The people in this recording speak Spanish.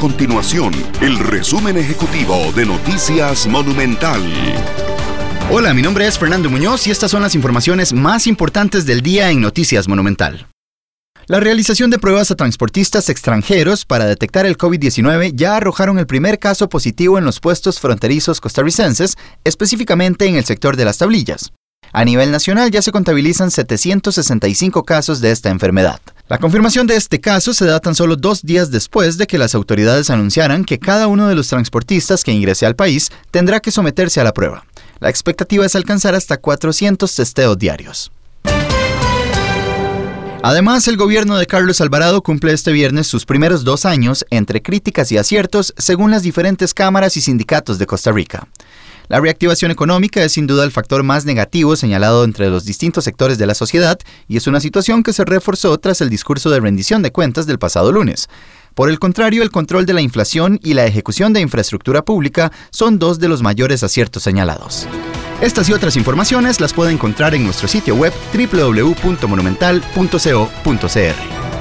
continuación el resumen ejecutivo de Noticias Monumental. Hola, mi nombre es Fernando Muñoz y estas son las informaciones más importantes del día en Noticias Monumental. La realización de pruebas a transportistas extranjeros para detectar el COVID-19 ya arrojaron el primer caso positivo en los puestos fronterizos costarricenses, específicamente en el sector de las tablillas. A nivel nacional ya se contabilizan 765 casos de esta enfermedad. La confirmación de este caso se da tan solo dos días después de que las autoridades anunciaran que cada uno de los transportistas que ingrese al país tendrá que someterse a la prueba. La expectativa es alcanzar hasta 400 testeos diarios. Además, el gobierno de Carlos Alvarado cumple este viernes sus primeros dos años entre críticas y aciertos según las diferentes cámaras y sindicatos de Costa Rica. La reactivación económica es sin duda el factor más negativo señalado entre los distintos sectores de la sociedad y es una situación que se reforzó tras el discurso de rendición de cuentas del pasado lunes. Por el contrario, el control de la inflación y la ejecución de infraestructura pública son dos de los mayores aciertos señalados. Estas y otras informaciones las puede encontrar en nuestro sitio web www.monumental.co.cr.